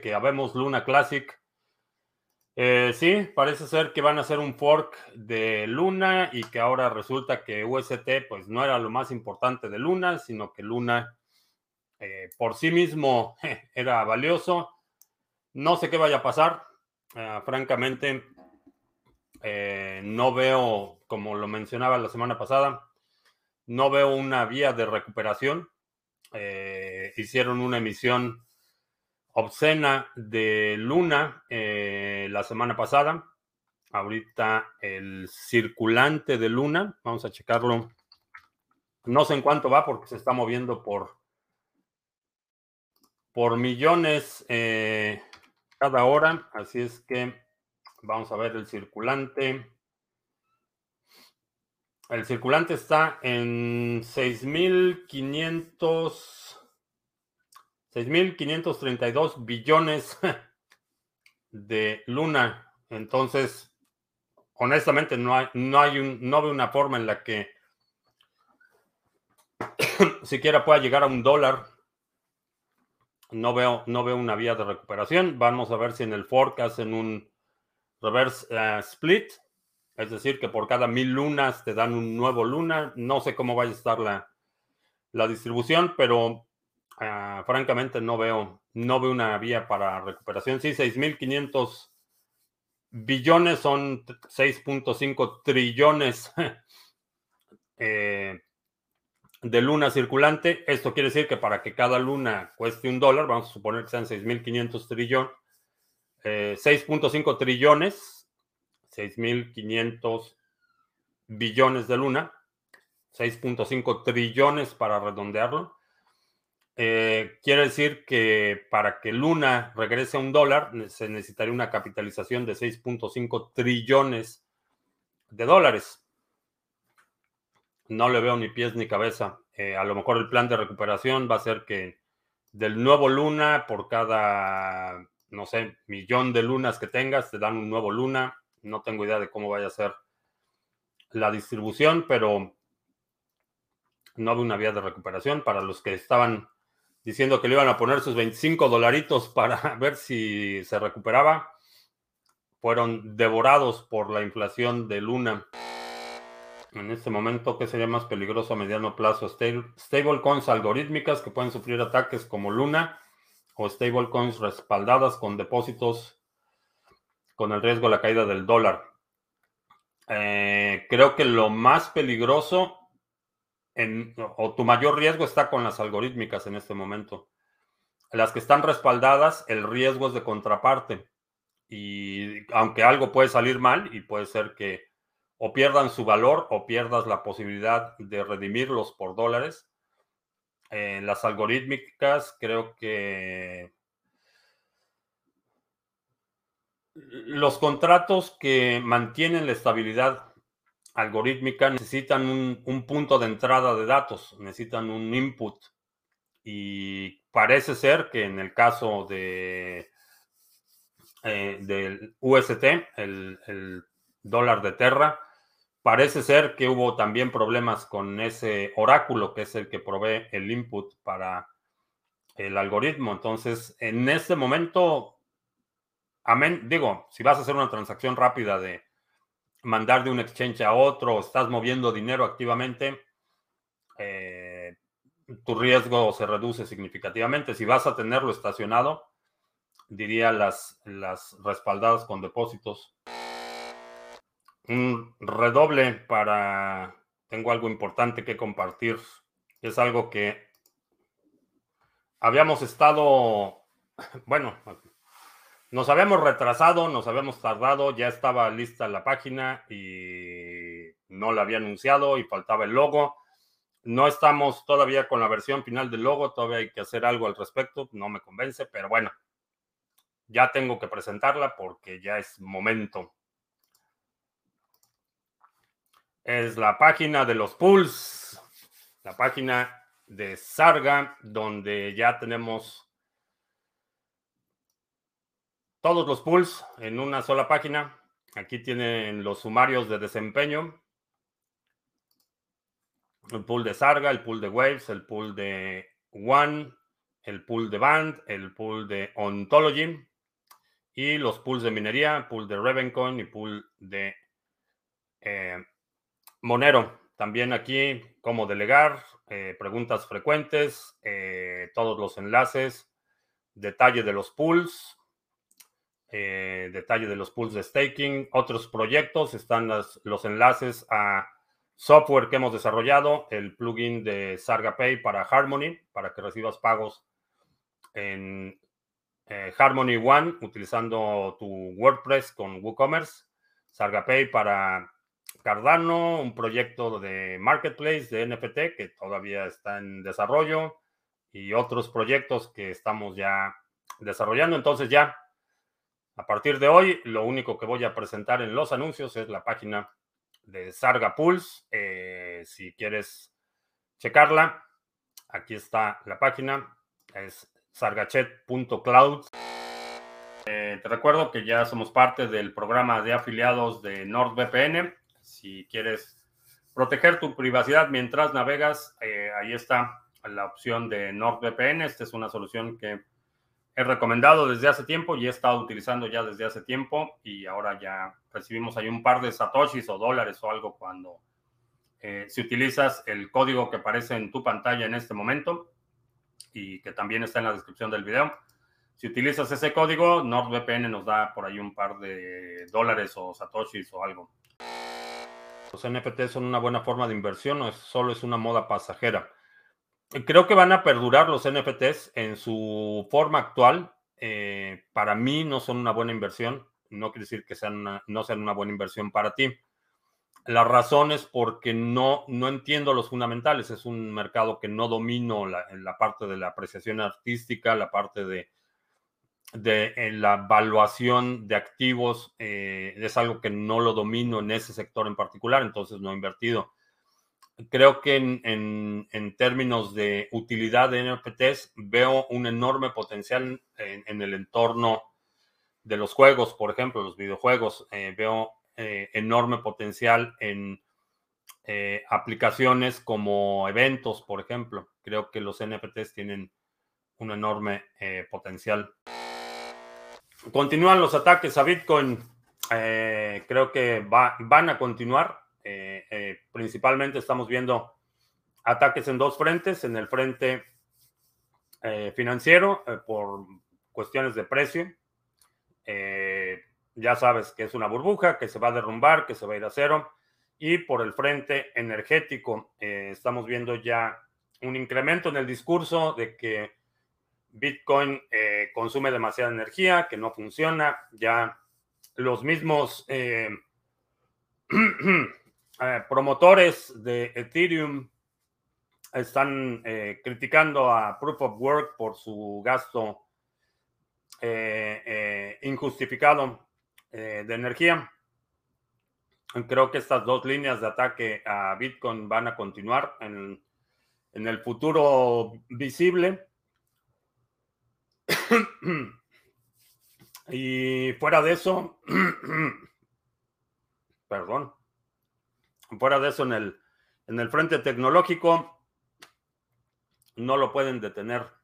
que habemos Luna Classic. Eh, sí, parece ser que van a hacer un fork de Luna y que ahora resulta que UST pues no era lo más importante de Luna, sino que Luna eh, por sí mismo era valioso. No sé qué vaya a pasar. Ah, francamente, eh, no veo, como lo mencionaba la semana pasada, no veo una vía de recuperación. hicieron una emisión obscena de Luna eh, la semana pasada. Ahorita el circulante de Luna, vamos a checarlo. No sé en cuánto va porque se está moviendo por, por millones eh, cada hora. Así es que vamos a ver el circulante. El circulante está en 6.500. 6.532 billones de luna. Entonces, honestamente, no hay, no hay no veo una forma en la que siquiera pueda llegar a un dólar. No veo, no veo una vía de recuperación. Vamos a ver si en el fork hacen un reverse eh, split. Es decir, que por cada mil lunas te dan un nuevo luna. No sé cómo vaya a estar la, la distribución, pero Ah, francamente no veo, no veo una vía para recuperación. Sí, 6.500 billones son 6.5 trillones eh, de luna circulante. Esto quiere decir que para que cada luna cueste un dólar, vamos a suponer que sean 6.500 trillones, 6.5 trillones, 6.500 billones de luna, 6.5 trillones para redondearlo. Eh, quiere decir que para que Luna regrese a un dólar se necesitaría una capitalización de 6.5 trillones de dólares. No le veo ni pies ni cabeza. Eh, a lo mejor el plan de recuperación va a ser que del nuevo Luna, por cada, no sé, millón de lunas que tengas, te dan un nuevo Luna. No tengo idea de cómo vaya a ser la distribución, pero no veo una vía de recuperación para los que estaban diciendo que le iban a poner sus 25 dolaritos para ver si se recuperaba, fueron devorados por la inflación de Luna. En este momento, ¿qué sería más peligroso a mediano plazo? Stablecoins algorítmicas que pueden sufrir ataques como Luna o stablecoins respaldadas con depósitos con el riesgo de la caída del dólar. Eh, creo que lo más peligroso o tu mayor riesgo está con las algorítmicas en este momento. Las que están respaldadas, el riesgo es de contraparte. Y aunque algo puede salir mal y puede ser que o pierdan su valor o pierdas la posibilidad de redimirlos por dólares, en las algorítmicas creo que los contratos que mantienen la estabilidad algorítmica necesitan un, punto de entrada de datos, necesitan un input. Y parece ser que en el caso de eh, del UST, el, el, dólar de Terra, parece ser que hubo también problemas con ese oráculo que es el que provee el input para el algoritmo. Entonces, en este momento, amén, digo, si vas a hacer una transacción rápida de mandar de un exchange a otro, estás moviendo dinero activamente, eh, tu riesgo se reduce significativamente. Si vas a tenerlo estacionado, diría las, las respaldadas con depósitos. Un redoble para... Tengo algo importante que compartir. Es algo que habíamos estado, bueno, nos habíamos retrasado, nos habíamos tardado, ya estaba lista la página y no la había anunciado y faltaba el logo. No estamos todavía con la versión final del logo, todavía hay que hacer algo al respecto, no me convence, pero bueno, ya tengo que presentarla porque ya es momento. Es la página de los pools, la página de Sarga, donde ya tenemos todos los pools en una sola página. Aquí tienen los sumarios de desempeño. El pool de Sarga, el pool de Waves, el pool de One, el pool de Band, el pool de Ontology y los pools de minería, pool de Ravencoin y pool de eh, Monero. También aquí cómo delegar, eh, preguntas frecuentes, eh, todos los enlaces, detalle de los pools, detalle de los pools de staking, otros proyectos, están los enlaces a software que hemos desarrollado, el plugin de SargaPay para Harmony, para que recibas pagos en eh, Harmony One utilizando tu WordPress con WooCommerce, SargaPay para Cardano, un proyecto de Marketplace de NFT que todavía está en desarrollo y otros proyectos que estamos ya desarrollando. Entonces ya, a partir de hoy, lo único que voy a presentar en los anuncios es la página de Sarga Pulse. Eh, si quieres checarla, aquí está la página. Es sargachet.cloud. Eh, te recuerdo que ya somos parte del programa de afiliados de NordVPN. Si quieres proteger tu privacidad mientras navegas, eh, ahí está la opción de NordVPN. Esta es una solución que he recomendado desde hace tiempo y he estado utilizando ya desde hace tiempo y ahora ya recibimos ahí un par de satoshis o dólares o algo cuando eh, si utilizas el código que aparece en tu pantalla en este momento y que también está en la descripción del video. Si utilizas ese código, NordVPN nos da por ahí un par de dólares o satoshis o algo. Los NFT son una buena forma de inversión o solo es una moda pasajera. Creo que van a perdurar los NFTs en su forma actual. Eh, para mí no son una buena inversión. No quiere decir que sean no sean una buena inversión para ti. La razón es porque no, no entiendo los fundamentales. Es un mercado que no domino la, la parte de la apreciación artística, la parte de, de la evaluación de activos. Eh, es algo que no lo domino en ese sector en particular, entonces no he invertido creo que en, términos de utilidad de NFTs veo un enorme potencial en, el entorno de los juegos, por ejemplo, los videojuegos. Eh, veo eh, enorme potencial en eh, aplicaciones como eventos, por ejemplo. Creo que los NFTs tienen un enorme potencial. Continúan los ataques a Bitcoin. creo que van a continuar eh, eh, principalmente estamos viendo ataques en dos frentes, en el frente eh, financiero por cuestiones de precio. ya sabes que es una burbuja, que se va a derrumbar, que se va a ir a cero. Y por el frente energético, estamos viendo ya un incremento en el discurso de que Bitcoin consume demasiada energía, que no funciona. Ya los mismos Eh, promotores de Ethereum están eh, criticando a Proof of Work por su gasto eh, injustificado de energía. Creo que estas dos líneas de ataque a Bitcoin van a continuar en, en el futuro visible. y fuera de eso, perdón. Fuera de eso, en el, en el frente tecnológico, no lo pueden detener.